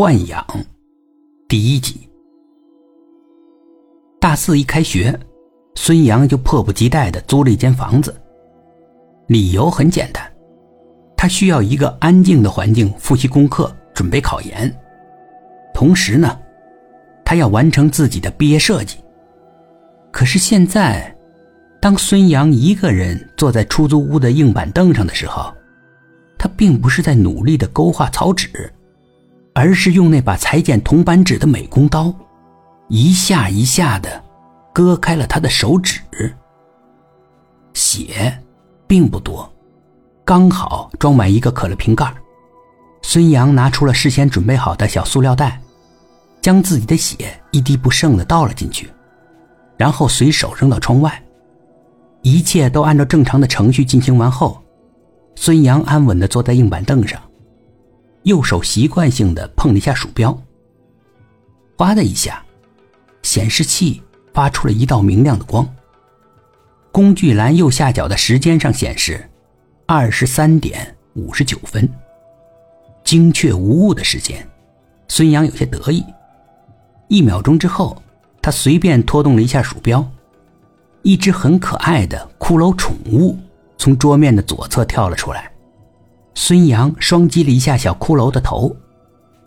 豢养第一集。大四一开学，孙杨就迫不及待的租了一间房子。理由很简单，他需要一个安静的环境复习功课、准备考研，同时呢，他要完成自己的毕业设计。可是现在，当孙杨一个人坐在出租屋的硬板凳上的时候，他并不是在努力的勾画草纸。而是用那把裁剪铜板纸的美工刀，一下一下的割开了他的手指。血并不多，刚好装满一个可乐瓶盖。孙杨拿出了事先准备好的小塑料袋，将自己的血一滴不剩的倒了进去，然后随手扔到窗外。一切都按照正常的程序进行完后，孙杨安稳的坐在硬板凳上。右手习惯性的碰了一下鼠标，哗的一下，显示器发出了一道明亮的光。工具栏右下角的时间上显示二十三点五十九分，精确无误的时间。孙杨有些得意。一秒钟之后，他随便拖动了一下鼠标，一只很可爱的骷髅宠物从桌面的左侧跳了出来。孙杨双击了一下小骷髅的头，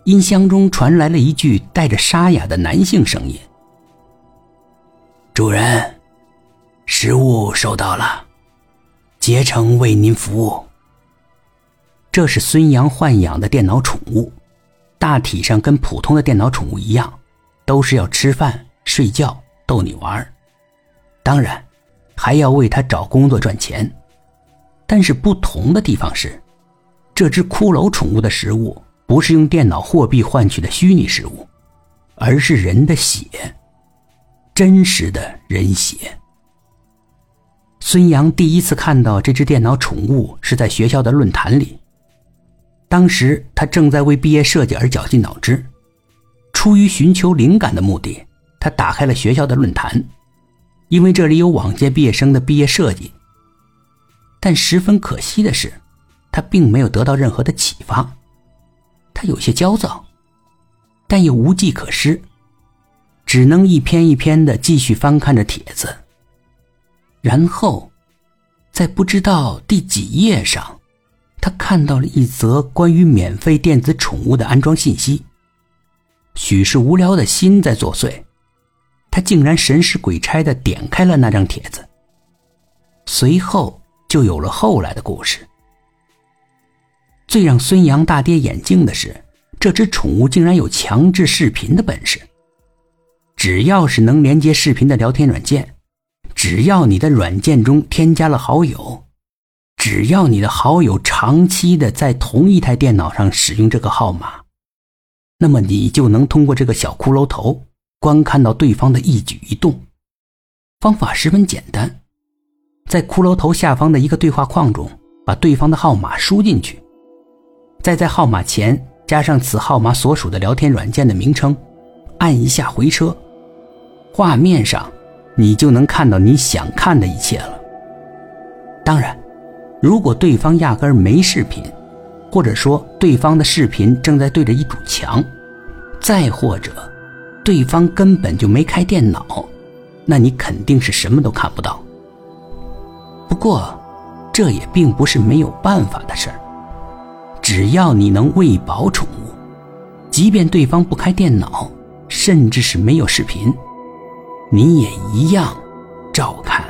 音箱中传来了一句带着沙哑的男性声音：“主人，食物收到了，竭诚为您服务。”这是孙杨豢养的电脑宠物，大体上跟普通的电脑宠物一样，都是要吃饭、睡觉、逗你玩当然，还要为他找工作赚钱。但是不同的地方是。这只骷髅宠物的食物不是用电脑货币换取的虚拟食物，而是人的血，真实的人血。孙杨第一次看到这只电脑宠物是在学校的论坛里，当时他正在为毕业设计而绞尽脑汁，出于寻求灵感的目的，他打开了学校的论坛，因为这里有往届毕业生的毕业设计。但十分可惜的是。他并没有得到任何的启发，他有些焦躁，但又无计可施，只能一篇一篇的继续翻看着帖子。然后，在不知道第几页上，他看到了一则关于免费电子宠物的安装信息。许是无聊的心在作祟，他竟然神使鬼差的点开了那张帖子。随后就有了后来的故事。最让孙杨大跌眼镜的是，这只宠物竟然有强制视频的本事。只要是能连接视频的聊天软件，只要你的软件中添加了好友，只要你的好友长期的在同一台电脑上使用这个号码，那么你就能通过这个小骷髅头观看到对方的一举一动。方法十分简单，在骷髅头下方的一个对话框中，把对方的号码输进去。再在号码前加上此号码所属的聊天软件的名称，按一下回车，画面上你就能看到你想看的一切了。当然，如果对方压根没视频，或者说对方的视频正在对着一堵墙，再或者对方根本就没开电脑，那你肯定是什么都看不到。不过，这也并不是没有办法的事儿。只要你能喂饱宠物，即便对方不开电脑，甚至是没有视频，你也一样照看。